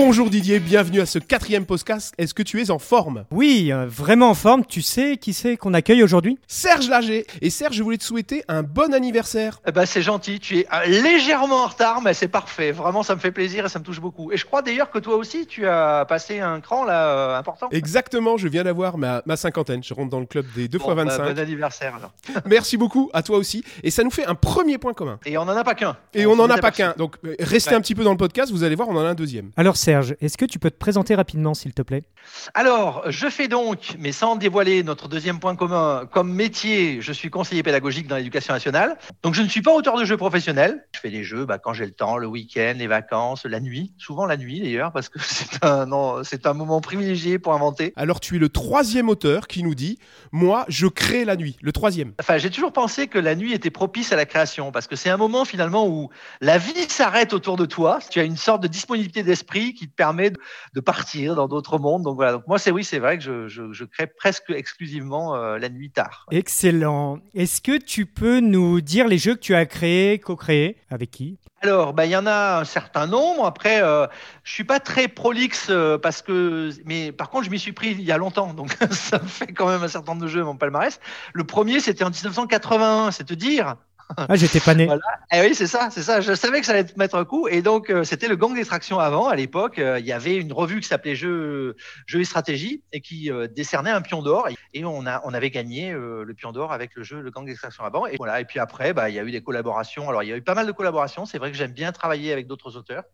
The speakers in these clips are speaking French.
Bonjour Didier, bienvenue à ce quatrième podcast. Est-ce que tu es en forme? Oui, euh, vraiment en forme. Tu sais qui c'est qu'on accueille aujourd'hui? Serge Lager. Et Serge, je voulais te souhaiter un bon anniversaire. Eh ben, c'est gentil, tu es euh, légèrement en retard, mais c'est parfait. Vraiment, ça me fait plaisir et ça me touche beaucoup. Et je crois d'ailleurs que toi aussi, tu as passé un cran là euh, important. Exactement, je viens d'avoir ma, ma cinquantaine. Je rentre dans le club des 2 Bon, x bah, 25. bon anniversaire alors. Merci beaucoup, à toi aussi. Et ça nous fait un premier point commun. Et on en a pas qu'un. Et on n'en a pas qu'un. Donc restez Ouais. un petit peu dans le podcast, vous allez voir, on en a un deuxième. Alors Serge, est-ce que tu peux te présenter rapidement s'il te plaît? Alors, je fais donc, mais sans dévoiler notre deuxième point commun, comme métier, je suis conseiller pédagogique dans l'éducation nationale. Donc, je ne suis pas auteur de jeux professionnels. Je fais des jeux bah, quand j'ai le temps, le week-end, les vacances, la nuit. Souvent la nuit d'ailleurs, parce que c'est un, non, c'est un moment privilégié pour inventer. Alors tu es le troisième auteur qui nous dit Moi, je crée la nuit. Le troisième. Enfin, j'ai toujours pensé que la nuit était propice à la création, parce que c'est un moment finalement où la vie s'arrête autour de toi. Tu as une sorte de disponibilité d'esprit qui te permet de, de partir dans d'autres mondes. Donc voilà. Donc moi, c'est oui, c'est vrai que je, je, je crée presque exclusivement euh, la nuit tard. Excellent. Est-ce que tu peux nous dire les jeux que tu as créés, co-créés Avec qui? Alors, bah, il y en a un certain nombre. Après, euh, je suis pas très prolixe euh, parce que, mais par contre, je m'y suis pris il y a longtemps, donc ça fait quand même un certain nombre de jeux mon palmarès. Le premier, c'était en 1981, c'est te dire. Ah, j'étais pas né. Voilà. Eh oui, c'est ça, c'est ça. Je savais que ça allait te mettre un coup. Et donc, euh, c'était le gang d'extraction avant. À l'époque, euh, il y avait une revue qui s'appelait Jeux, Jeux et Stratégie et qui euh, décernait un pion d'or. Et on, a, on avait gagné euh, le pion d'or avec le jeu Le gang d'extraction avant. Et voilà. Et puis après, bah, il y a eu des collaborations. Alors, il y a eu pas mal de collaborations. C'est vrai que j'aime bien travailler avec d'autres auteurs.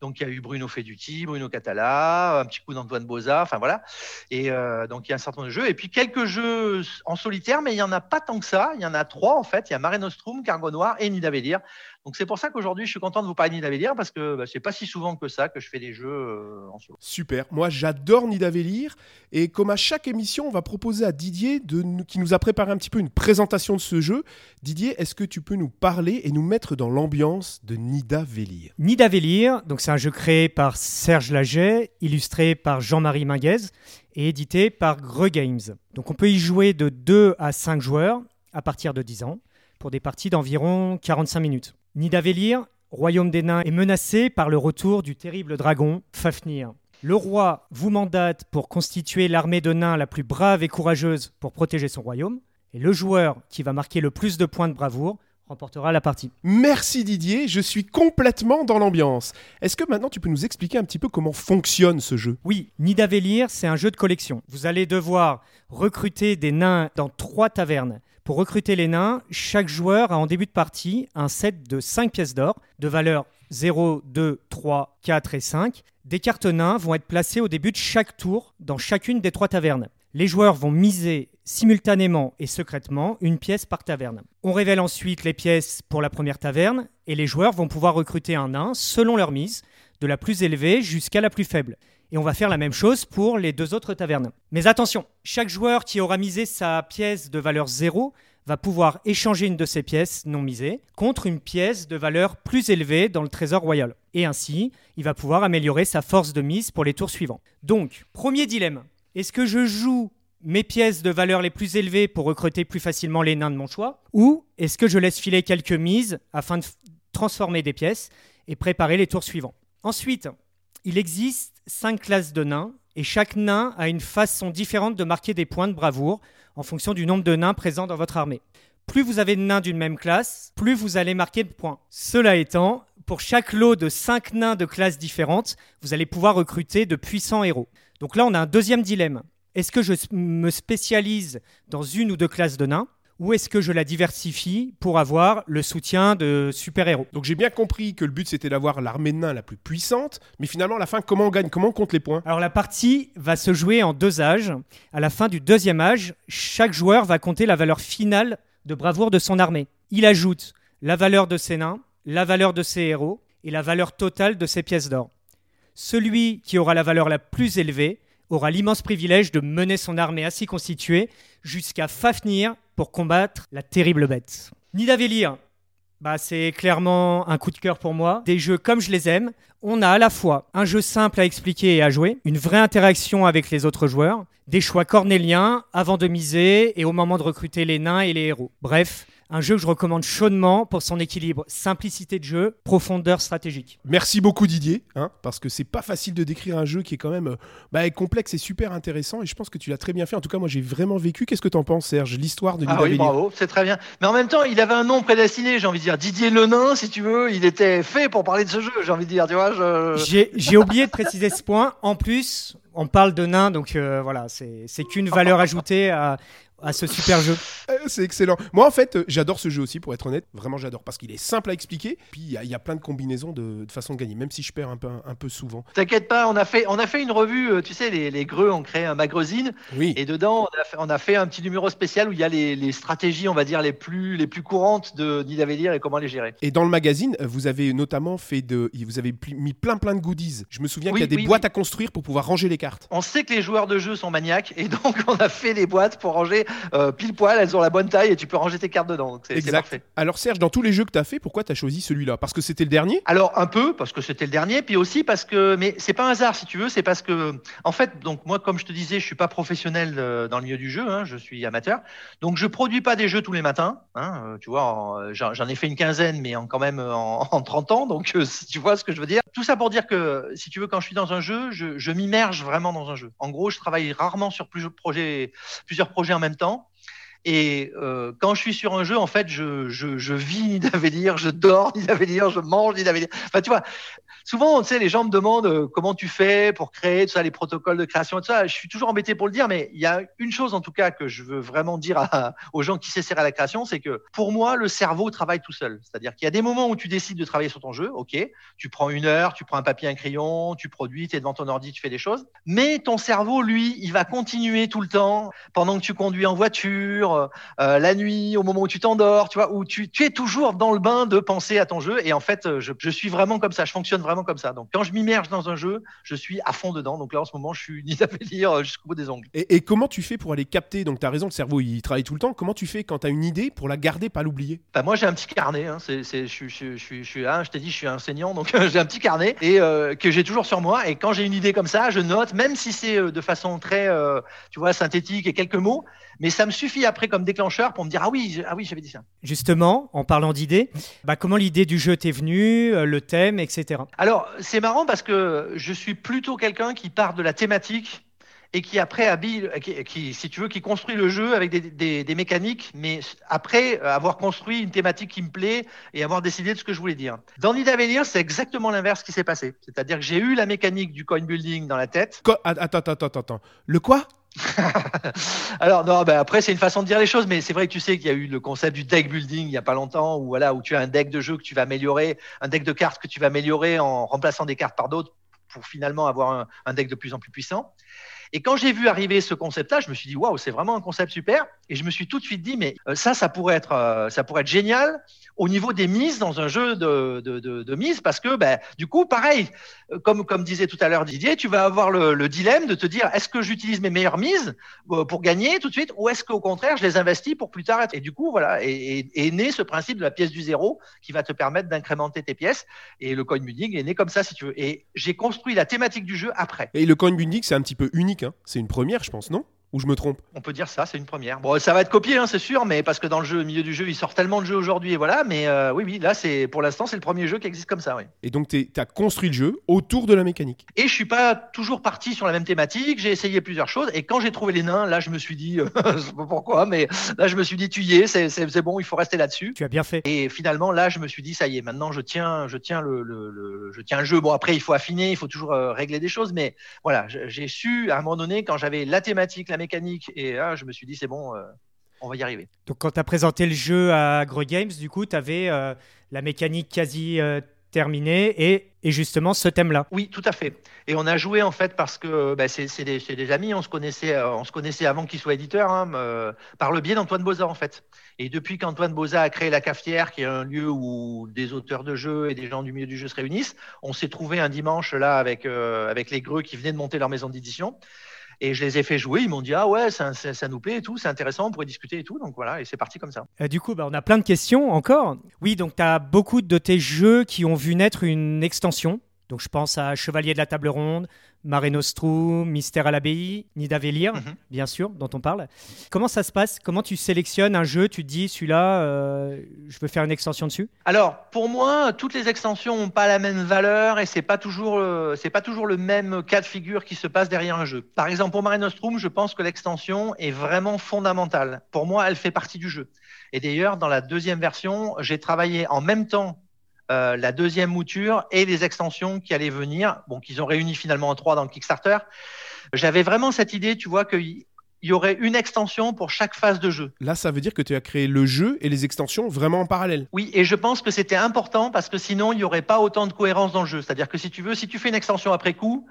Donc, il y a eu Bruno Feduti, Bruno Catala, un petit coup d'Antoine Boza, enfin voilà. Et euh, donc, il y a un certain nombre de jeux. Et puis, quelques jeux en solitaire, mais il n'y en a pas tant que ça. Il y en a trois, en fait. Il y a Mare Nostrum, Cargo Noir et Nidavellir. Donc, c'est pour ça qu'aujourd'hui, je suis content de vous parler de Nidavellir parce que bah, c'est pas si souvent que ça que je fais des jeux euh, en solo. Super. Moi, j'adore Nidavellir. Et comme à chaque émission, on va proposer à Didier, de, nous- qui nous a préparé un petit peu une présentation de ce jeu. Didier, est-ce que tu peux nous parler et nous mettre dans l'ambiance de Nidavellir Nidavellir, donc c'est un jeu créé par Serge Laget, illustré par Jean-Marie Minguez et édité par Greux Games. Donc on peut y jouer de 2 à 5 joueurs à partir de 10 ans pour des parties d'environ 45 minutes. Nidavellir, royaume des nains, est menacé par le retour du terrible dragon Fafnir. Le roi vous mandate pour constituer l'armée de nains la plus brave et courageuse pour protéger son royaume, et le joueur qui va marquer le plus de points de bravoure remportera la partie. Merci Didier, je suis complètement dans l'ambiance. Est-ce que maintenant tu peux nous expliquer un petit peu comment fonctionne ce jeu? Oui, Nidavellir, c'est un jeu de collection. Vous allez devoir recruter des nains dans trois tavernes. Pour recruter les nains, chaque joueur a en début de partie un set de 5 pièces d'or de valeur 0, 2, 3, 4 et 5. Des cartes nains vont être placées au début de chaque tour dans chacune des trois tavernes. Les joueurs vont miser simultanément et secrètement une pièce par taverne. On révèle ensuite les pièces pour la première taverne et les joueurs vont pouvoir recruter un nain selon leur mise, de la plus élevée jusqu'à la plus faible. Et on va faire la même chose pour les deux autres tavernes. Mais attention, chaque joueur qui aura misé sa pièce de valeur 0 va pouvoir échanger une de ses pièces non misées contre une pièce de valeur plus élevée dans le trésor royal. Et ainsi, il va pouvoir améliorer sa force de mise pour les tours suivants. Donc, premier dilemme. Est-ce que je joue mes pièces de valeur les plus élevées pour recruter plus facilement les nains de mon choix Ou est-ce que je laisse filer quelques mises afin de transformer des pièces et préparer les tours suivants? Ensuite, il existe cinq classes de nains et chaque nain a une façon différente de marquer des points de bravoure en fonction du nombre de nains présents dans votre armée. Plus vous avez de nains d'une même classe, plus vous allez marquer de points. Cela étant, pour chaque lot de 5 nains de classes différentes, vous allez pouvoir recruter de puissants héros. Donc là, on a un deuxième dilemme. Est-ce que je me spécialise dans une ou deux classes de nains? Ou est-ce que je la diversifie pour avoir le soutien de super-héros? Donc j'ai bien compris que le but c'était d'avoir l'armée de nains la plus puissante, mais finalement à la fin comment on gagne? Comment on compte les points? Alors la partie va se jouer en deux âges. À la fin du deuxième âge, chaque joueur va compter la valeur finale de bravoure de son armée. Il ajoute la valeur de ses nains, la valeur de ses héros et la valeur totale de ses pièces d'or. Celui qui aura la valeur la plus élevée aura l'immense privilège de mener son armée ainsi constituée jusqu'à Fafnir combattre la terrible bête. Nidavellir, bah, c'est clairement un coup de cœur pour moi. Des jeux comme je les aime. On a à la fois un jeu simple à expliquer et à jouer, une vraie interaction avec les autres joueurs, des choix cornéliens avant de miser et au moment de recruter les nains et les héros. Bref, Un jeu que je recommande chaudement pour son équilibre, simplicité de jeu, profondeur stratégique. Merci beaucoup Didier, hein, parce que c'est pas facile de décrire un jeu qui est quand même euh, bah, complexe et super intéressant, et je pense que tu l'as très bien fait. En tout cas, moi j'ai vraiment vécu. Qu'est-ce que tu en penses, Serge? L'histoire de Ah oui, bravo, c'est très bien. Mais en même temps, il avait un nom prédestiné, j'ai envie de dire. Didier Lenain, si tu veux, il était fait pour parler de ce jeu, j'ai envie de dire. Tu vois, je... J'ai oublié de préciser ce point. En plus, on parle de nains, donc euh, voilà, c'est qu'une valeur ajoutée à, à ce super jeu. Euh, c'est excellent. Moi, en fait, euh, j'adore ce jeu aussi, pour être honnête. Vraiment, j'adore parce qu'il est simple à expliquer. Puis il y, a plein de combinaisons de, façon de gagner, même si je perds un peu, un peu souvent. T'inquiète pas, on a fait, on a fait une revue. Euh, tu sais, les, les Greux ont créé un magazine. Oui. Et dedans, on a, fait, un petit numéro spécial où il y a les, stratégies, on va dire, les plus, les plus courantes de Nidavellir et comment les gérer. Et dans le magazine, vous avez notamment fait de, vous avez mis plein plein de goodies. Je me souviens qu'il y a des boîtes à construire pour pouvoir ranger les cartes. On sait que les joueurs de jeu sont maniaques et donc on a fait des boîtes pour ranger pile poil elles ont la bonne taille et tu peux ranger tes cartes dedans. C'est parfait. Alors Serge, dans tous les jeux que tu as fait, pourquoi tu as choisi celui-là? Parce que c'était le dernier? Alors un peu, parce que c'était le dernier, puis aussi parce que, mais c'est pas un hasard si tu veux, c'est parce que, en fait, donc moi, comme je te disais, je suis pas professionnel euh, dans le milieu du jeu, hein, je suis amateur, donc je produis pas des jeux tous les matins. Hein, euh, tu vois, j'en ai fait une quinzaine, mais en, quand même en, 30 ans, donc euh, tu vois ce que je veux dire. Tout ça pour dire que, si tu veux, quand je suis dans un jeu, je, je m'immerge vraiment dans un jeu. En gros, je travaille rarement sur plusieurs projets, plusieurs projets en même temps. Et euh, quand je suis sur un jeu, en fait, je, je, je vis je dors Nidavellir, je mange Nidavellir. Enfin, tu vois, souvent, tu sais, les gens me demandent euh, comment tu fais pour créer tout ça, les protocoles de création et tout ça. Je suis toujours embêté pour le dire, mais il y a une chose, en tout cas, que je veux vraiment dire aux gens qui s'essayent à la création, c'est que pour moi, le cerveau travaille tout seul. C'est-à-dire qu'il y a des moments où tu décides de travailler sur ton jeu, ok, tu prends une heure, tu prends un papier, un crayon, tu produis, tu es devant ton ordi, tu fais des choses, mais ton cerveau, lui, il va continuer tout le temps pendant que tu conduis en voiture euh, la nuit, au moment où tu t'endors, tu vois, où tu, es toujours dans le bain de penser à ton jeu. Et en fait, je, suis vraiment comme ça, je fonctionne vraiment comme ça. Donc quand je m'immerge dans un jeu, je suis à fond dedans. Donc là, en ce moment, je suis ni lire jusqu'au bout des ongles. Et, comment tu fais pour aller capter? Donc tu as raison, le cerveau, il travaille tout le temps. Comment tu fais quand tu as une idée pour la garder, pas l'oublier? Bah, Moi, j'ai un petit carnet. Hein. C'est, je, je, je, je, je, hein, je t'ai dit, je suis enseignant, donc j'ai un petit carnet et euh, que j'ai toujours sur moi. Et quand j'ai une idée comme ça, je note, même si c'est euh, de façon très, tu vois, synthétique et quelques mots, mais ça me suffit après comme déclencheur pour me dire ah oui, ah oui, j'avais dit ça. Justement, en parlant d'idées, bah, comment l'idée du jeu t'est venue, euh, le thème, etc. Alors c'est marrant parce que je suis plutôt quelqu'un qui part de la thématique et qui après habille, qui, si tu veux, qui construit le jeu avec des, mécaniques, mais après avoir construit une thématique qui me plaît et avoir décidé de ce que je voulais dire. Dans Nidavellir, c'est exactement l'inverse qui s'est passé. C'est-à-dire que j'ai eu la mécanique du coin building dans la tête. attends, attends, attends, attends. Le quoi? Alors non, ben après c'est une façon de dire les choses, mais c'est vrai que tu sais qu'il y a eu le concept du deck building il y a pas longtemps, où voilà, où tu as un deck de jeu que tu vas améliorer, un deck de cartes que tu vas améliorer en remplaçant des cartes par d'autres pour finalement avoir un, deck de plus en plus puissant. Et quand j'ai vu arriver ce concept-là, je me suis dit waouh, c'est vraiment un concept super. Et je me suis tout de suite dit mais euh, ça, ça pourrait être, euh, ça pourrait être génial au niveau des mises dans un jeu de, mise parce que ben, du coup, pareil, euh, comme, disait tout à l'heure Didier, tu vas avoir le, dilemme de te dire est-ce que j'utilise mes meilleures mises pour gagner tout de suite ou est-ce qu'au contraire je les investis pour plus tard Et du coup, voilà, est, né ce principe de la pièce du zéro qui va te permettre d'incrémenter tes pièces. Et le coin building est né comme ça, si tu veux. Et j'ai construit la thématique du jeu après. Et le coin building, c'est un petit peu unique. Hein. c'est une première, je pense, non? Ou je me trompe On peut dire ça, c'est une première. Bon, ça va être copié, hein, c'est sûr, mais parce que dans le jeu, au milieu du jeu, il sort tellement de jeux aujourd'hui, et voilà. Mais euh, oui, oui, là, c'est pour l'instant, c'est le premier jeu qui existe comme ça, oui. Et donc, tu as construit le jeu autour de la mécanique. Et je suis pas toujours parti sur la même thématique. J'ai essayé plusieurs choses, et quand j'ai trouvé les nains, là, je me suis dit, je sais pas pourquoi, mais là, je me suis dit, tu y es, c'est bon, il faut rester là-dessus. Tu as bien fait. Et finalement, là, je me suis dit, ça y est, maintenant, je tiens, je tiens le, le, je tiens le jeu. Bon, après, il faut affiner, il faut toujours euh, régler des choses, mais voilà, j'ai su à un moment donné, quand j'avais la thématique, la mécanique et je me suis dit, c'est bon, euh, on va y arriver. Donc, quand tu as présenté le jeu à Gro Games, du coup, tu avais euh, la mécanique quasi euh, terminée et, et, justement ce thème-là. Oui, tout à fait. Et on a joué en fait parce que bah, c'est des, des, amis, on se connaissait, on se connaissait avant qu'il soit éditeur, hein, par le biais d'Antoine Boza en fait. Et depuis qu'Antoine Boza a créé la cafetière, qui est un lieu où des auteurs de jeux et des gens du milieu du jeu se réunissent, on s'est trouvé un dimanche là avec, avec les Greux qui venaient de monter leur maison d'édition. Et je les ai fait jouer. Ils m'ont dit Ah ouais, ça, nous plaît et tout, c'est intéressant, on pourrait discuter et tout. Donc voilà, et c'est parti comme ça. Euh, du coup, bah, on a plein de questions encore. Oui, donc tu as beaucoup de tes jeux qui ont vu naître une extension. Donc je pense à Chevalier de la Table Ronde, Mare Nostrum, Mystère à l'abbaye, Nidavellir, Mhm. bien sûr, dont on parle. Comment ça se passe? Comment tu sélectionnes un jeu? Tu te dis, celui-là, euh, je veux faire une extension dessus? Alors, pour moi, toutes les extensions n'ont pas la même valeur et c'est pas toujours, euh, pas toujours le même cas de figure qui se passe derrière un jeu. Par exemple, pour Mare Nostrum, je pense que l'extension est vraiment fondamentale. Pour moi, elle fait partie du jeu. Et d'ailleurs, dans la deuxième version, j'ai travaillé en même temps euh, la deuxième mouture et les extensions qui allaient venir, bon, qu'ils ont réuni finalement en trois dans le Kickstarter. J'avais vraiment cette idée, tu vois, qu'il y aurait une extension pour chaque phase de jeu. Là, ça veut dire que tu as créé le jeu et les extensions vraiment en parallèle. Oui, et je pense que c'était important parce que sinon, il n'y aurait pas autant de cohérence dans le jeu. C'est-à-dire que si tu veux, si tu fais une extension après coup,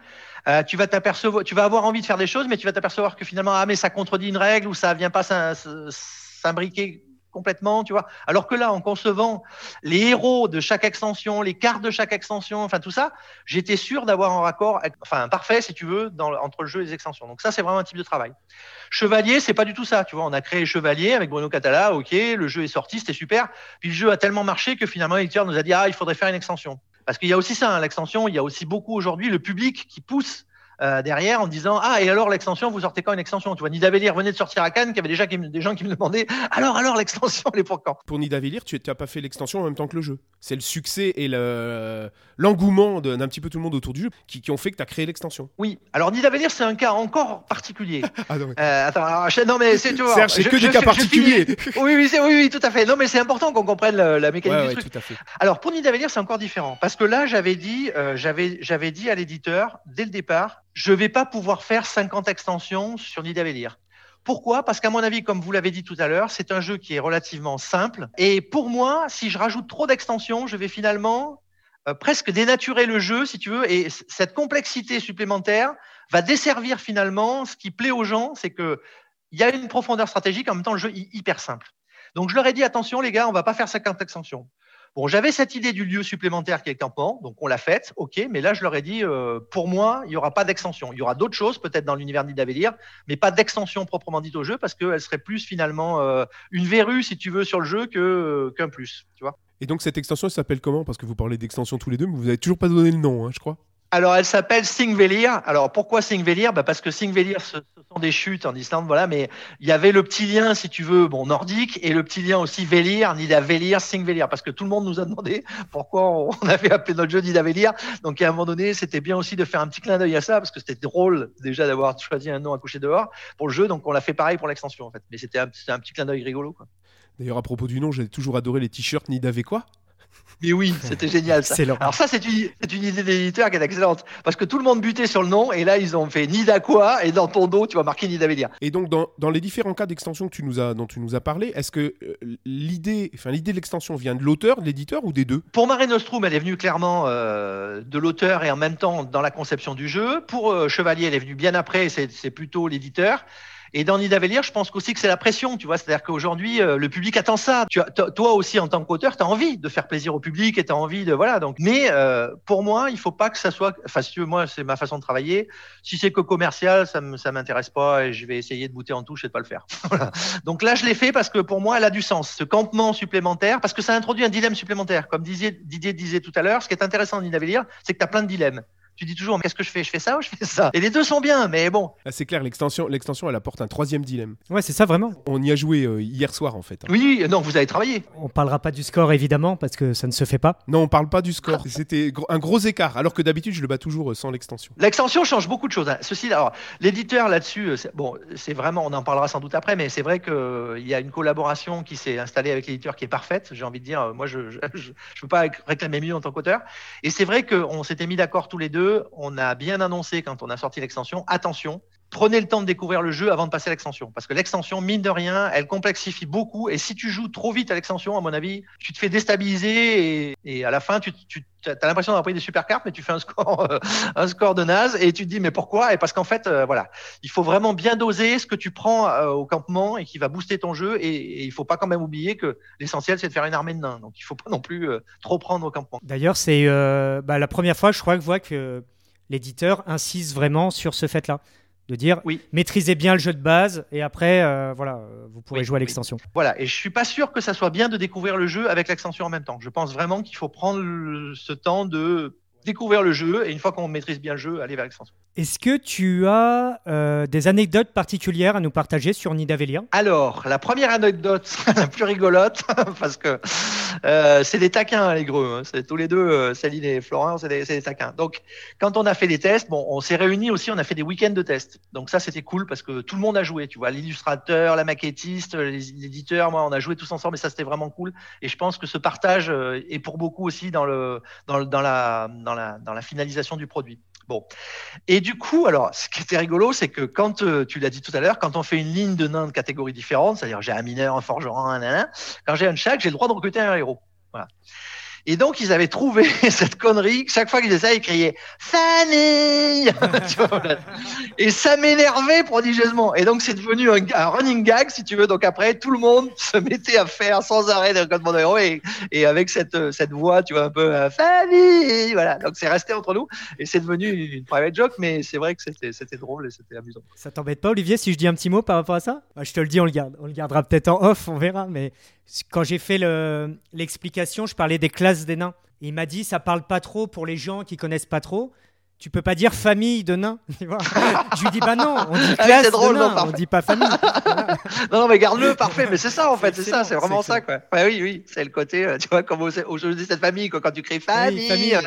euh, tu vas t'apercevoir, tu vas avoir envie de faire des choses, mais tu vas t'apercevoir que finalement, ah, mais ça contredit une règle ou ça vient pas s'im- s'imbriquer complètement, tu vois. Alors que là, en concevant les héros de chaque extension, les cartes de chaque extension, enfin tout ça, j'étais sûr d'avoir un raccord, enfin parfait, si tu veux, entre le jeu et les extensions. Donc ça, c'est vraiment un type de travail. Chevalier, c'est pas du tout ça, tu vois. On a créé Chevalier avec Bruno Catala, ok, le jeu est sorti, c'était super. Puis le jeu a tellement marché que finalement l'éditeur nous a dit ah il faudrait faire une extension. Parce qu'il y a aussi ça, hein, l'extension, il y a aussi beaucoup aujourd'hui le public qui pousse euh, derrière en disant ah et alors l'extension vous sortez quand une extension? Tu vois Nidavellir venait de sortir à Cannes qu'il y avait déjà qui des gens qui me demandaient alors alors l'extension elle est pour quand? Pour Nidavellir, tu n'as pas fait l'extension en même temps que le jeu. C'est le succès et le- l'engouement d'un petit peu tout le monde autour du jeu qui, qui ont fait que tu as créé l'extension. oui alors Nidavellir c'est un cas encore particulier Ah non, mais- Euh, attends alors, je- non mais c'est tu vois Serge, c'est je- que je- des cas particuliers. oui oui, oui oui tout à fait non mais c'est important qu'on comprenne la, la mécanique Ouais, du ouais, truc tout à fait. Alors pour Nidavellir, c'est encore différent parce que là, j'avais dit, euh, j'avais, j'avais dit à l'éditeur dès le départ, je vais pas pouvoir faire 50 extensions sur Nidavellir. Pourquoi? Parce qu'à mon avis, comme vous l'avez dit tout à l'heure, c'est un jeu qui est relativement simple. Et pour moi, si je rajoute trop d'extensions, je vais finalement euh, presque dénaturer le jeu, si tu veux. Et cette complexité supplémentaire va desservir finalement ce qui plaît aux gens, c'est que il y a une profondeur stratégique, en même temps, le jeu est hyper simple. Donc je leur ai dit attention les gars, on va pas faire 50 extensions. J'avais cette idée du lieu supplémentaire qui est campement, donc on l'a faite, ok, mais là je leur ai dit, euh, pour moi, il n'y aura pas d'extension. Il y aura d'autres choses, peut-être dans l'univers d'Idavellir, mais pas d'extension proprement dite au jeu, parce qu'elle serait plus finalement euh, une verrue, si tu veux, sur le jeu euh, qu'un plus, tu vois. Et donc cette extension elle s'appelle comment? Parce que vous parlez d'extension tous les deux, mais vous avez toujours pas donné le nom, hein, je crois. Alors, elle s'appelle Singvellir. Alors, pourquoi Singvellir bah Parce que Singvellir, ce, ce sont des chutes en Islande, voilà, mais il y avait le petit lien, si tu veux, bon, nordique, et le petit lien aussi Velir, Nidavellir, Singvellir, parce que tout le monde nous a demandé pourquoi on avait appelé notre jeu Nidavellir. Donc, à un moment donné, c'était bien aussi de faire un petit clin d'œil à ça, parce que c'était drôle déjà d'avoir choisi un nom à coucher dehors pour le jeu, donc on l'a fait pareil pour l'extension, en fait. Mais c'était un, petit clin d'œil rigolo, quoi. D'ailleurs, à propos du nom, j'ai toujours adoré les t-shirts Nidavé quoi Mais oui, c'était génial, ça. Alors ça, c'est une, une idée d'éditeur qui est excellente. Parce que tout le monde butait sur le nom, et là, ils ont fait Nida quoi, et dans ton dos, tu vas marquer Nidavellir. Et donc, dans, dans les différents cas d'extension que tu nous as, dont tu nous as parlé, est-ce que euh, l'idée, enfin, l'idée de l'extension vient de l'auteur, de l'éditeur ou des deux? Pour Mare Nostrum, elle est venue clairement euh, de l'auteur et en même temps dans la conception du jeu. Pour euh, Chevalier, elle est venue bien après, c'est plutôt l'éditeur. Et dans Nidavellir, je pense aussi que c'est la pression, tu vois. C'est-à-dire qu'aujourd'hui, euh, le public attend ça. Tu as, toi aussi, en tant qu'auteur, tu as envie de faire plaisir au public et tu as envie de. Voilà. Donc, mais euh, pour moi, il faut pas que ça soit. Enfin, si tu veux, moi, c'est ma façon de travailler. Si c'est que commercial, ça ne m'intéresse pas et je vais essayer de bouter en touche et de pas le faire. Donc là, je l'ai fait parce que pour moi, elle a du sens. Ce campement supplémentaire, parce que ça introduit un dilemme supplémentaire. Comme Didier, Didier disait tout à l'heure, ce qui est intéressant dans Nidavellir, c'est que tu as plein de dilemmes. Tu dis toujours, mais qu'est-ce que je fais? Je fais ça ou je fais ça? Et les deux sont bien, mais bon. Ah, C'est clair, l'extension, l'extension, elle apporte un troisième dilemme. Ouais, c'est ça vraiment. On y a joué euh, hier soir, en fait. hein. Oui, non, vous avez travaillé. On parlera pas du score évidemment parce que ça ne se fait pas. Non, on parle pas du score. C'était un gros écart, alors que d'habitude, je le bats toujours euh, sans l'extension. L'extension change beaucoup de choses. hein. Ceci, alors, l'éditeur là-dessus, euh, c'est- bon, c'est vraiment, on en parlera sans doute après, mais c'est vrai qu'il y a une collaboration qui s'est installée avec l'éditeur qui est parfaite. J'ai envie de dire, euh, moi, je je, je, je peux pas réclamer mieux en tant qu'auteur. Et c'est vrai qu'on s'était mis d'accord tous les deux. On a bien annoncé quand on a sorti l'extension, attention. Prenez le temps de découvrir le jeu avant de passer à l'extension. Parce que l'extension, mine de rien, elle complexifie beaucoup. Et si tu joues trop vite à l'extension, à mon avis, tu te fais déstabiliser et, à la fin, tu, as l'impression d'avoir pris des super cartes, mais tu fais un score, euh, un score de naze et tu te dis mais pourquoi? Et parce qu'en fait, euh, voilà, il faut vraiment bien doser ce que tu prends euh, au campement et qui va booster ton jeu. Et, et il faut pas quand même oublier que l'essentiel, c'est de faire une armée de nains. Donc il faut pas non plus trop prendre au campement. D'ailleurs, c'est bah, la première fois, je crois, que je vois que l'éditeur insiste vraiment sur ce fait-là. De dire, Oui. maîtrisez bien le jeu de base et après, euh, voilà, euh, vous pourrez Oui, jouer à oui. l'extension. Voilà, et je suis pas sûr que ça soit bien de découvrir le jeu avec l'extension en même temps. Je pense vraiment qu'il faut prendre le- ce temps de découvrir le jeu et une fois qu'on maîtrise bien le jeu, aller vers l'extension. Est-ce que tu as euh, des anecdotes particulières à nous partager sur Nidavellir Alors, la première anecdote, la plus rigolote, parce que euh, c'est des taquins, les gros. Hein. C'est tous les deux, euh, Céline et Florent, c'est des, taquins. Donc, quand on a fait des tests, bon, on s'est réunis aussi, on a fait des week-ends de tests. Donc ça, c'était cool parce que tout le monde a joué. Tu vois, l'illustrateur, la maquettiste, l'éditeur, moi, on a joué tous ensemble et ça, c'était vraiment cool. Et je pense que ce partage est pour beaucoup aussi dans le dans, dans la dans la dans la finalisation du produit. Bon. Et du coup, alors, ce qui était rigolo, c'est que quand, euh, tu l'as dit tout à l'heure, quand on fait une ligne de nains de catégories différentes, c'est-à-dire j'ai un mineur, un forgeron, un nain, quand j'ai un chaque, j'ai le droit de recruter un héros. Voilà. Et donc, ils avaient trouvé cette connerie. Chaque fois qu'ils ça, ils criaient Fanny Et ça m'énervait prodigieusement. Et donc, c'est devenu un, running gag, si tu veux. Donc, après, tout le monde se mettait à faire sans arrêt des recrutements de héros et, avec cette, cette voix, tu vois, un peu euh, Fanny Voilà. Donc, c'est resté entre nous et c'est devenu une private joke, mais c'est vrai que c'était drôle et c'était amusant. Ça t'embête pas, Olivier, si je dis un petit mot par rapport à ça? Ah, Je te le dis, on le garde. On le gardera peut-être en off, on verra. Mais quand j'ai fait l'explication, je parlais des classes des nains. il m'a dit, ça parle pas trop pour les gens qui connaissent pas trop. Tu peux pas dire famille de nains. je lui dis, bah non, on dit ah classe drôle, de nains, on dit pas famille. non, non, mais garde-le, parfait. Mais c'est ça, en fait, c'est ça, c'est vraiment ça, quoi. oui, oui, c'est le côté, euh, tu vois, comme aujourd'hui, cette famille, quoi, quand tu crées famille. famille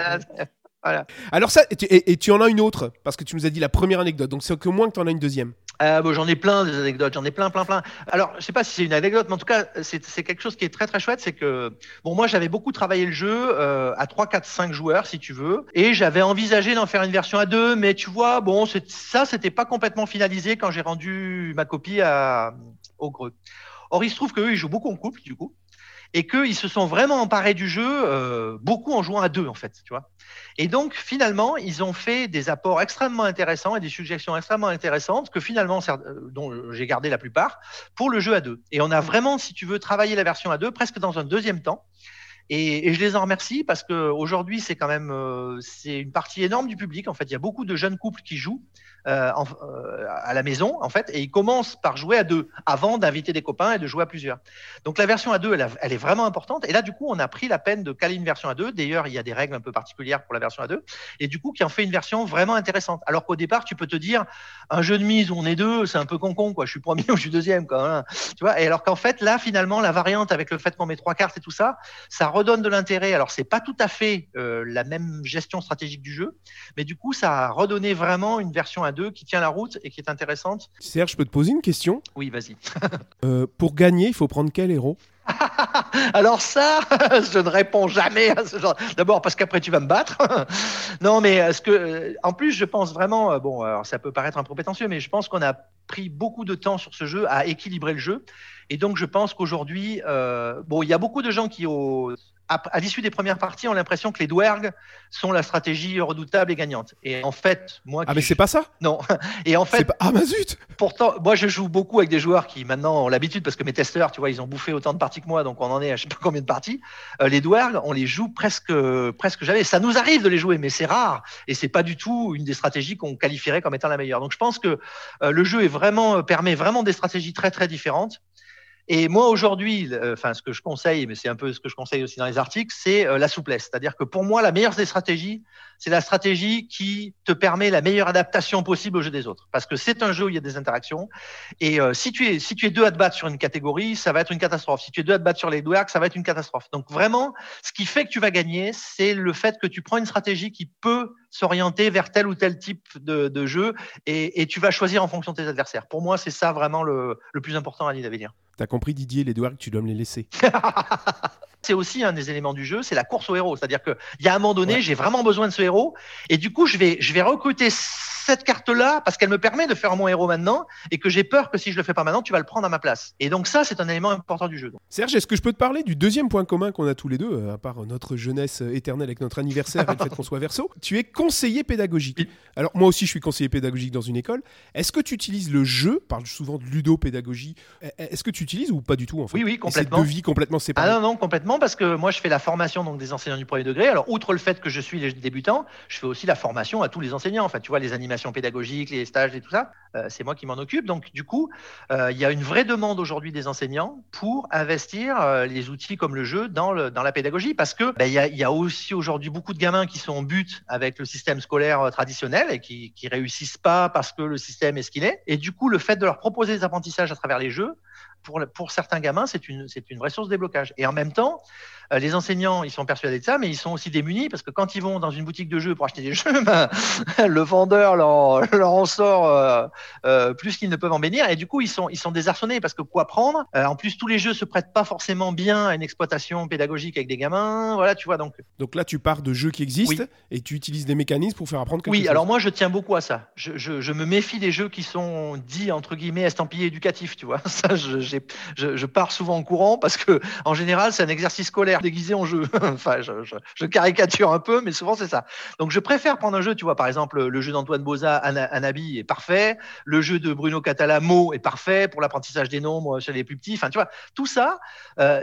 voilà. Alors ça, et tu, en as une autre, parce que tu nous as dit la première anecdote, donc c'est au moins que tu en as une deuxième. Euh, bon, j'en ai plein des anecdotes, j'en ai plein, plein, plein. Alors, je sais pas si c'est une anecdote, mais en tout cas, c'est quelque chose qui est très, très chouette. C'est que, bon, moi, j'avais beaucoup travaillé le jeu euh, à 3, 4, 5 joueurs, si tu veux, et j'avais envisagé d'en faire une version à 2, mais tu vois, bon, ça, c'était pas complètement finalisé quand j'ai rendu ma copie à, au Greux. Or, il se trouve qu'eux, ils jouent beaucoup en couple, du coup et qu'ils se sont vraiment emparés du jeu, euh, beaucoup en jouant à deux en fait, tu vois. Et donc finalement, ils ont fait des apports extrêmement intéressants et des suggestions extrêmement intéressantes que finalement, euh, dont j'ai gardé la plupart, pour le jeu à deux. Et on a vraiment, si tu veux, travaillé la version à deux presque dans un deuxième temps. Et, et, je les en remercie parce qu'aujourd'hui, c'est quand même euh, c'est une partie énorme du public. En fait, il y a beaucoup de jeunes couples qui jouent euh, euh, à la maison, en fait, et ils commencent par jouer à deux avant d'inviter des copains et de jouer à plusieurs. Donc la version à deux, elle, est vraiment importante. Et là, du coup, on a pris la peine de caler une version à deux. D'ailleurs, il y a des règles un peu particulières pour la version à deux, et du coup, qui en fait une version vraiment intéressante. Alors qu'au départ, tu peux te dire, un jeu de mise où on est deux, c'est un peu con-con, quoi. Je suis premier ou je suis deuxième, quoi. Tu vois? Et alors qu'en fait, là, finalement, la variante avec le fait qu'on met trois cartes et tout ça, ça redonne de l'intérêt. Alors, c'est pas tout à fait euh, la même gestion stratégique du jeu, mais du coup, ça a redonné vraiment une version à deux qui tient la route et qui est intéressante. Serge, je peux te poser une question? Oui, vas-y. Euh, pour gagner, il faut prendre quel héros? Alors ça, je ne réponds jamais à ce genre. D'abord parce qu'après tu vas me battre. non, mais ce que, euh, en plus, je pense vraiment, euh, bon, alors ça peut paraître un peu prétentieux, mais je pense qu'on a pris beaucoup de temps sur ce jeu à équilibrer le jeu. Et donc, je pense qu'aujourd'hui, bon, il y a beaucoup de gens qui, au, à, l'issue des premières parties, ont l'impression que les Dwerg sont la stratégie redoutable et gagnante. Et en fait, moi. Ah, mais c'est pas ça? Non. Et en fait. Ah, ma zut Pourtant, moi, je joue beaucoup avec des joueurs qui maintenant ont l'habitude, parce que mes testeurs, tu vois, ils ont bouffé autant de parties que moi, donc on en est à je sais pas combien de parties. Euh, les Dwerg, on les joue presque, presque jamais. Ça nous arrive de les jouer, mais c'est rare. Et c'est pas du tout une des stratégies qu'on qualifierait comme étant la meilleure. Donc je pense que euh, le jeu est vraiment, euh, permet vraiment des stratégies très, très différentes. Et moi, aujourd'hui, enfin, ce que je conseille, mais c'est un peu ce que je conseille aussi dans les articles, c'est euh, la souplesse. C'est-à-dire que pour moi, la meilleure des stratégies, c'est la stratégie qui te permet la meilleure adaptation possible au jeu des autres. Parce que c'est un jeu où il y a des interactions. Et euh, si, tu es, si tu es deux à te battre sur une catégorie, ça va être une catastrophe. Si tu es deux à te battre sur les douards, ça va être une catastrophe. Donc vraiment, ce qui fait que tu vas gagner, c'est le fait que tu prends une stratégie qui peut s'orienter vers tel ou tel type de, de jeu et, et, tu vas choisir en fonction de tes adversaires. Pour moi, c'est ça vraiment le, le plus important à l'idée d'avenir. T'as compris Didier, les que tu dois me les laisser. c'est aussi un des éléments du jeu, c'est la course au héros. C'est-à-dire qu'il y a un moment donné, j'ai vraiment besoin de ce héros, et du coup, je vais, je vais recruter cette carte-là parce qu'elle me permet de faire mon héros maintenant, et que j'ai peur que si je le fais pas maintenant, tu vas le prendre à ma place. Et donc ça, c'est un élément important du jeu. Serge, est-ce que je peux te parler du deuxième point commun qu'on a tous les deux, euh, à part notre jeunesse éternelle avec notre anniversaire et le fait qu'on soit verso? Tu es conseiller pédagogique. Alors moi aussi, je suis conseiller pédagogique dans une école. Est-ce que tu utilises le jeu? Parle souvent de ludopédagogie. Est-ce que tu utilises ou pas du tout en fait? Oui, oui, complètement. C'est deux vies complètement séparées. Ah non, non, complètement, parce que moi, je fais la formation donc des enseignants du premier degré. Alors, outre le fait que je suis les débutants, je fais aussi la formation à tous les enseignants. En fait, tu vois, les animateurs l'animation pédagogique, les stages et tout ça. Euh, c'est moi qui m'en occupe. Donc, du coup, euh, il y a une vraie demande aujourd'hui des enseignants pour investir euh, les outils comme le jeu dans, le, dans la pédagogie parce que ben, il, y a, aussi aujourd'hui beaucoup de gamins qui sont en but avec le système scolaire traditionnel et qui, qui réussissent pas parce que le système est ce qu'il est. Et du coup, le fait de leur proposer des apprentissages à travers les jeux, pour, pour certains gamins, c'est une, une vraie source de déblocage. Et en même temps, les enseignants, ils sont persuadés de ça, mais ils sont aussi démunis parce que quand ils vont dans une boutique de jeux pour acheter des jeux, ben, le vendeur leur, leur en sort euh, euh, plus qu'ils ne peuvent en bénir. Et du coup, ils sont, ils sont désarçonnés parce que quoi prendre? Euh, En plus, tous les jeux se prêtent pas forcément bien à une exploitation pédagogique avec des gamins. Voilà, tu vois. Donc, Donc là, tu pars de jeux qui existent Oui. et tu utilises des mécanismes pour faire apprendre quelque oui, chose. alors moi, je tiens beaucoup à ça. Je, je, je me méfie des jeux qui sont dits, entre guillemets, estampillés éducatifs, tu vois. Ça, je, je pars souvent en courant parce que, en général, c'est un exercice scolaire déguisé en jeu. enfin, je, caricature un peu, mais souvent, c'est ça. Donc, je préfère prendre un jeu, tu vois, par exemple, le jeu d'Antoine Boza, Ana- Anabi, est parfait. Le jeu de Bruno Catala, Mo, est parfait pour l'apprentissage des nombres chez les plus petits. Enfin, tu vois, tout ça, euh,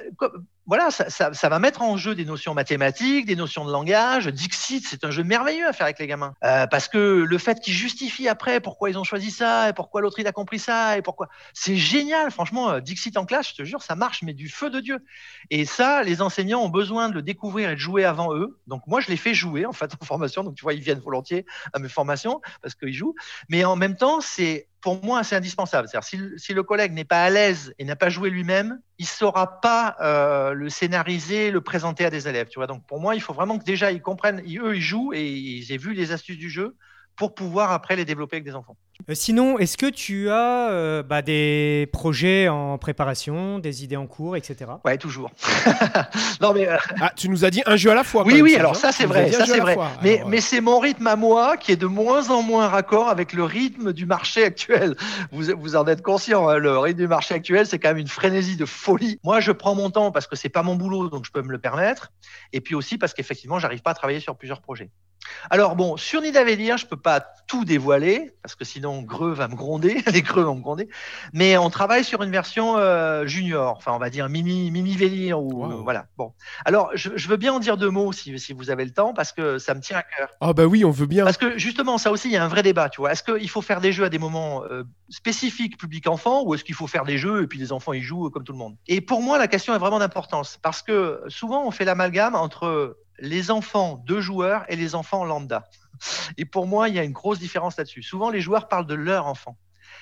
voilà, ça, va mettre en jeu des notions mathématiques, des notions de langage. Dixit, c'est un jeu merveilleux à faire avec les gamins. Euh, parce que le fait qu'ils justifient après pourquoi ils ont choisi ça, et pourquoi l'autre il a compris ça, et pourquoi. C'est génial, franchement, euh, Dixit en classe, je te jure, ça marche, mais du feu de Dieu. Et ça, les enseignants ont besoin de le découvrir et de jouer avant eux. Donc moi, je les fais jouer, en fait, en formation. Donc tu vois, ils viennent volontiers à mes formations parce qu'ils jouent. Mais en même temps, c'est pour moi, c'est indispensable. Si, le- si le collègue n'est pas à l'aise et n'a pas joué lui-même, il saura pas euh, le scénariser, le présenter à des élèves. Tu vois. Donc, pour moi, il faut vraiment que déjà ils comprennent, eux, ils jouent et ils aient vu les astuces du jeu pour pouvoir après les développer avec des enfants. Euh, sinon, est-ce que tu as euh, bah, des projets en préparation, des idées en cours, etc. Ouais, toujours. non, mais euh, Ah, tu nous as dit un jeu à la fois. oui, même, oui. Alors ça, c'est vrai, ça c'est la vrai. fois. Mais, Alors, mais c'est mon rythme à moi qui est de moins en moins raccord avec le rythme du marché actuel. Vous, vous en êtes conscient. hein, le rythme du marché actuel, c'est quand même une frénésie de folie. Moi, je prends mon temps parce que c'est pas mon boulot, donc je peux me le permettre. Et puis aussi parce qu'effectivement, j'arrive pas à travailler sur plusieurs projets. Alors bon, sur Nidavellir, je peux pas tout dévoiler parce que sinon Greux va me gronder, les Greux vont me gronder. Mais on travaille sur une version euh, junior, enfin on va dire mini mini Vélir ou Wow. voilà. Bon, alors je, je veux bien en dire deux mots si, si vous avez le temps parce que ça me tient à cœur. Ah bah oui, on veut bien. Parce que justement, ça aussi, il y a un vrai débat. Tu vois, est-ce qu'il faut faire des jeux à des moments euh, spécifiques public enfant ou est-ce qu'il faut faire des jeux et puis les enfants ils jouent comme tout le monde? Et pour moi, la question est vraiment d'importance parce que souvent on fait l'amalgame entre les enfants de joueurs et les enfants lambda. Et pour moi, il y a une grosse différence là-dessus. Souvent, les joueurs parlent de leur enfant.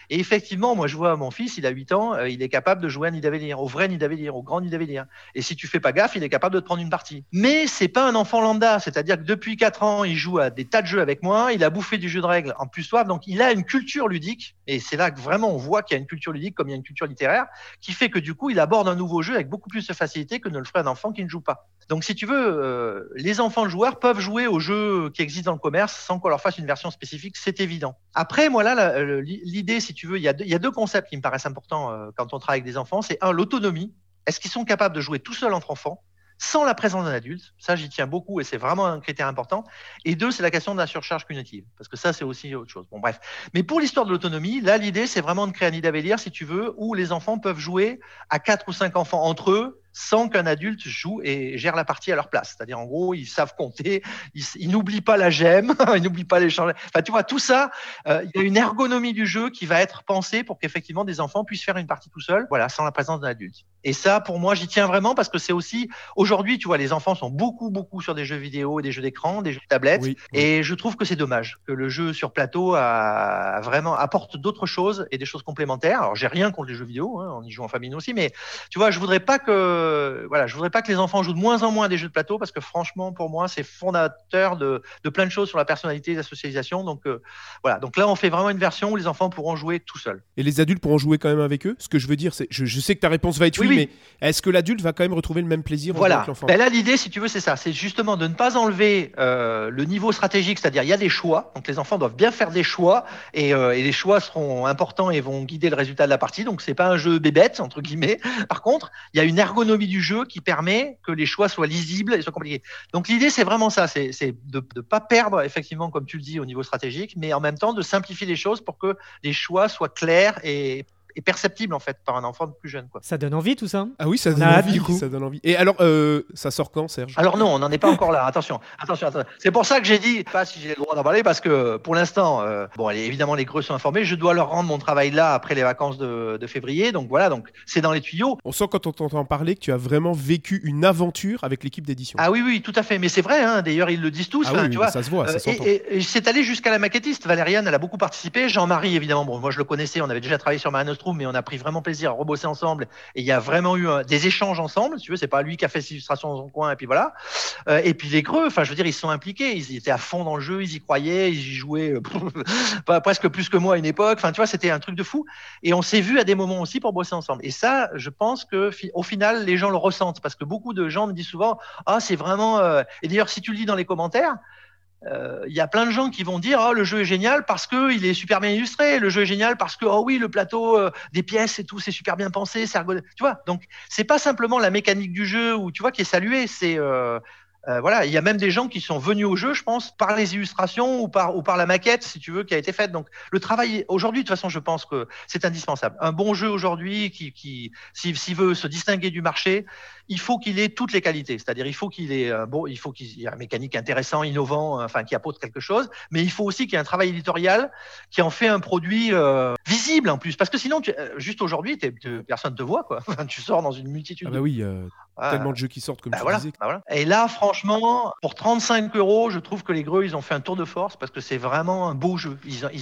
Et effectivement, moi, je vois mon fils, il a 8 ans, euh, il est capable de jouer à Nidavellir, au vrai Nidavellir, au grand Nidavellir. Et si tu fais pas gaffe, il est capable de te prendre une partie. Mais c'est pas un enfant lambda, c'est-à-dire que depuis 4 ans, il joue à des tas de jeux avec moi, il a bouffé du jeu de règles en plus soif, donc il a une culture ludique. Et c'est là que vraiment on voit qu'il y a une culture ludique comme il y a une culture littéraire, qui fait que du coup, il aborde un nouveau jeu avec beaucoup plus de facilité que ne le ferait un enfant qui ne joue pas. Donc, si tu veux, euh, les enfants joueurs peuvent jouer aux jeux qui existent dans le commerce sans qu'on leur fasse une version spécifique, c'est évident. Après, moi là, l'idée, si veux, il y, a deux, concepts qui me paraissent importants euh, quand on travaille avec des enfants. C'est un, l'autonomie. Est-ce qu'ils sont capables de jouer tout seuls entre enfants sans la présence d'un adulte? Ça, j'y tiens beaucoup et c'est vraiment un critère important. Et deux, c'est la question de la surcharge punitive, parce que ça, c'est aussi autre chose. Bon, bref. Mais pour l'histoire de l'autonomie, là, l'idée, c'est vraiment de créer un Nidavellir, si tu veux, où les enfants peuvent jouer à quatre ou cinq enfants entre eux sans qu'un adulte joue et gère la partie à leur place. C'est-à-dire, en gros, ils savent compter, ils, ils n'oublient pas la gemme, ils n'oublient pas l'échange. Enfin, tu vois, tout ça, euh, il y a une ergonomie du jeu qui va être pensée pour qu'effectivement des enfants puissent faire une partie tout seuls, voilà, sans la présence d'un adulte. Et ça, pour moi, j'y tiens vraiment parce que c'est aussi, aujourd'hui, tu vois, les enfants sont beaucoup, beaucoup sur des jeux vidéo, des jeux d'écran, des jeux de tablette. Oui, oui. Et je trouve que c'est dommage que le jeu sur plateau a vraiment apporte d'autres choses et des choses complémentaires. Alors j'ai rien contre les jeux vidéo, hein, on y joue en famille aussi, mais tu vois, je voudrais pas que voilà, je voudrais pas que les enfants jouent de moins en moins des jeux de plateau parce que franchement, pour moi, c'est fondateur de, de plein de choses sur la personnalité, la socialisation. Donc euh, voilà, donc là, on fait vraiment une version où les enfants pourront jouer tout seuls. Et les adultes pourront jouer quand même avec eux? Ce que je veux dire, c'est. Je, je sais que ta réponse va être oui, Oui, oui. mais est-ce que l'adulte va quand même retrouver le même plaisir Voilà. avec l'enfant? Ben là, l'idée, si tu veux, c'est ça. C'est justement de ne pas enlever euh, le niveau stratégique, c'est-à-dire il y a des choix. Donc les enfants doivent bien faire des choix et, euh, et les choix seront importants et vont guider le résultat de la partie. Donc c'est pas un jeu bébête entre guillemets. Par contre, il y a une ergonomie du jeu qui permet que les choix soient lisibles et soient compliqués. Donc l'idée, c'est vraiment ça. C'est c'est de ne pas perdre effectivement, comme tu le dis, au niveau stratégique, mais en même temps de simplifier les choses pour que les choix soient clairs et est perceptible en fait par un enfant plus jeune. Quoi. Ça donne envie tout ça? Ah oui, ça donne, envie, du coup. ça donne envie. Et alors, euh, ça sort quand, Serge? Alors non, on n'en est pas encore là. Attention, attention, attention. C'est pour ça que j'ai dit pas si j'ai le droit d'en parler parce que pour l'instant, euh, bon, allez, évidemment les Greux sont informés. Je dois leur rendre mon travail là après les vacances de, de février. Donc voilà, donc c'est dans les tuyaux. On sent quand on t'entend parler que tu as vraiment vécu une aventure avec l'équipe d'édition. Ah oui, oui, tout à fait. Mais c'est vrai. Hein, D'ailleurs, ils le disent tous. Ah oui, tu vois. ça se voit, ça Euh, s'entend. et, et- et c'est allé jusqu'à la maquettiste. Valériane, elle a beaucoup participé. Jean-Marie, évidemment, bon, moi je le connaissais, on avait déjà travaillé sur Mare Mais on a pris vraiment plaisir à rebosser ensemble. Et il y a vraiment eu euh, des échanges ensemble. Si tu veux, c'est pas lui qui a fait ses illustrations dans son coin, et puis voilà. Euh, et puis les Greux, enfin, je veux dire, ils sont impliqués. Ils étaient à fond dans le jeu, ils y croyaient, ils y jouaient euh, presque plus que moi à une époque. Enfin, tu vois, c'était un truc de fou. Et on s'est vu à des moments aussi pour bosser ensemble. Et ça, je pense que au final, les gens le ressentent parce que beaucoup de gens me disent souvent, ah, c'est vraiment. Et d'ailleurs, si tu le dis dans les commentaires. Euh, Il y a plein de gens qui vont dire oh le jeu est génial parce que il est super bien illustré, le jeu est génial parce que oh oui le plateau euh, des pièces et tout c'est super bien pensé, c'est tu vois. Donc c'est pas simplement la mécanique du jeu ou tu vois qui est saluée, c'est euh, euh, voilà, il y a même des gens qui sont venus au jeu, je pense, par les illustrations ou par ou par la maquette, si tu veux, qui a été faite. Donc le travail aujourd'hui, de toute façon, je pense que c'est indispensable. Un bon jeu aujourd'hui, qui, qui s'il veut se distinguer du marché, il faut qu'il ait toutes les qualités. C'est-à-dire, il faut qu'il ait euh, bon, il faut qu'il ait un mécanique intéressant, innovant, enfin qui apporte quelque chose, mais il faut aussi qu'il y ait un travail éditorial qui en fait un produit euh, visible en plus, parce que sinon, tu, euh, juste aujourd'hui, personne te voit quoi. tu sors dans une multitude Ah bah oui, euh, Ah, tellement de jeux qui sortent comme bah tu voilà, disais. bah voilà. Et là, franchement, pour 35 euros, je trouve que les Greux, ils ont fait un tour de force parce que c'est vraiment un beau jeu.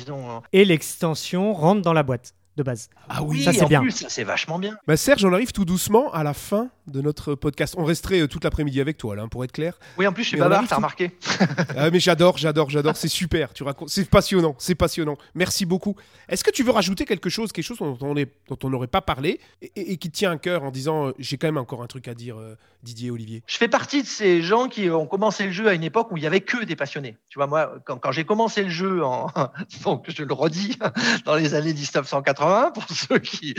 Ont... Et l'extension rentre dans la boîte de base. Ah oui. Ça, c'est en bien. plus, ça, c'est vachement bien. Bah Serge, on arrive tout doucement à la fin de notre podcast. On resterait euh, toute l'après-midi avec toi, là, hein, pour être clair. Oui, en plus, je suis bavard, t'as tout- remarqué. Ah, mais j'adore, j'adore, j'adore. C'est super. Tu racontes, c'est passionnant, c'est passionnant. Merci beaucoup. Est-ce que tu veux rajouter quelque chose, quelque chose dont on est- dont on n'aurait pas parlé et, et- et qui tient à cœur en disant, euh, j'ai quand même encore un truc à dire, euh, Didier Olivier? Je fais partie de ces gens qui ont commencé le jeu à une époque où il y avait que des passionnés. Tu vois, moi, quand, quand j'ai commencé le jeu, en, donc je le redis, dans les années 1980, pour ceux qui,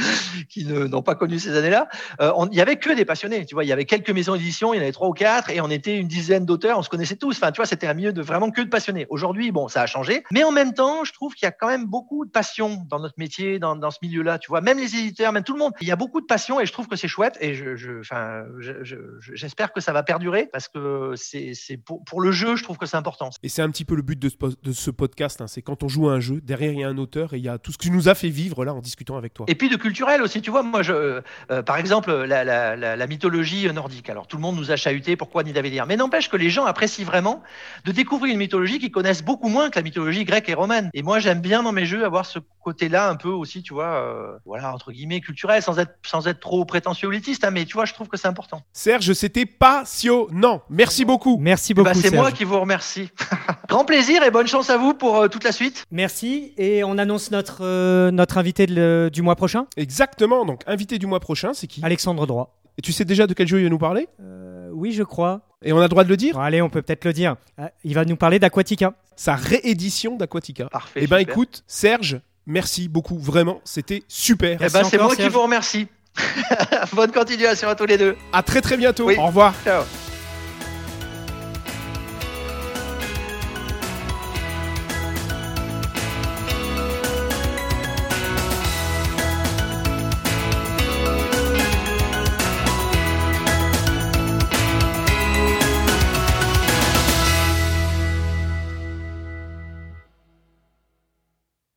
qui n'ont pas connu ces années-là, euh, il y avait que des passionnés. Tu vois, il y avait quelques maisons d'édition, il y en avait trois ou quatre, et on était une dizaine d'auteurs, on se connaissait tous. Enfin, tu vois, c'était un milieu de vraiment que de passionnés. Aujourd'hui, bon, ça a changé, mais en même temps, je trouve qu'il y a quand même beaucoup de passion dans notre métier, dans, dans ce milieu-là. Tu vois, même les éditeurs, même tout le monde, il y a beaucoup de passion, et je trouve que c'est chouette. Et je, enfin, je- je- je- j'espère que ça va perdurer parce que c'est, pour, pour le jeu, je trouve que c'est important. Et c'est un petit peu le but de ce, de ce podcast. hein, c'est quand on joue à un jeu, derrière il y a un auteur et il y a tout ce que tu nous as fait vivre là en discutant avec toi. Et puis de culturel aussi, tu vois, moi, je, euh, par exemple, la, la, la, la mythologie nordique. Alors tout le monde nous a chahuté, pourquoi Nidavellir Mais n'empêche que les gens apprécient vraiment de découvrir une mythologie qu'ils connaissent beaucoup moins que la mythologie grecque et romaine. Et moi, j'aime bien dans mes jeux avoir ce côté-là un peu aussi, tu vois, euh, voilà, entre guillemets, culturel, sans être, sans être trop prétentieux ou élitiste, hein, mais tu vois, je trouve que c'est important. Serge, c'était passionnant. Merci beaucoup. Merci Eh beaucoup. ben, c'est moi qui vous remercie. Grand plaisir et bonne chance à vous pour euh, toute la suite. Merci. Et on annonce notre, euh, notre invité de le- du mois prochain, Exactement. Donc, invité du mois prochain, c'est qui? Alexandre Droit. Et tu sais déjà de quel jeu il va nous parler? Euh, oui, je crois. Et on a le droit de le dire? Bon, allez, on peut peut-être le dire. Il va nous parler d'Aquatica. Sa réédition d'Aquatica. Parfait. Eh ben super. écoute, Serge, merci beaucoup. Vraiment, c'était super. Eh ben, c'est moi qui vous remercie. Bonne continuation à tous les deux. À très très bientôt. Oui. Au revoir. Ciao.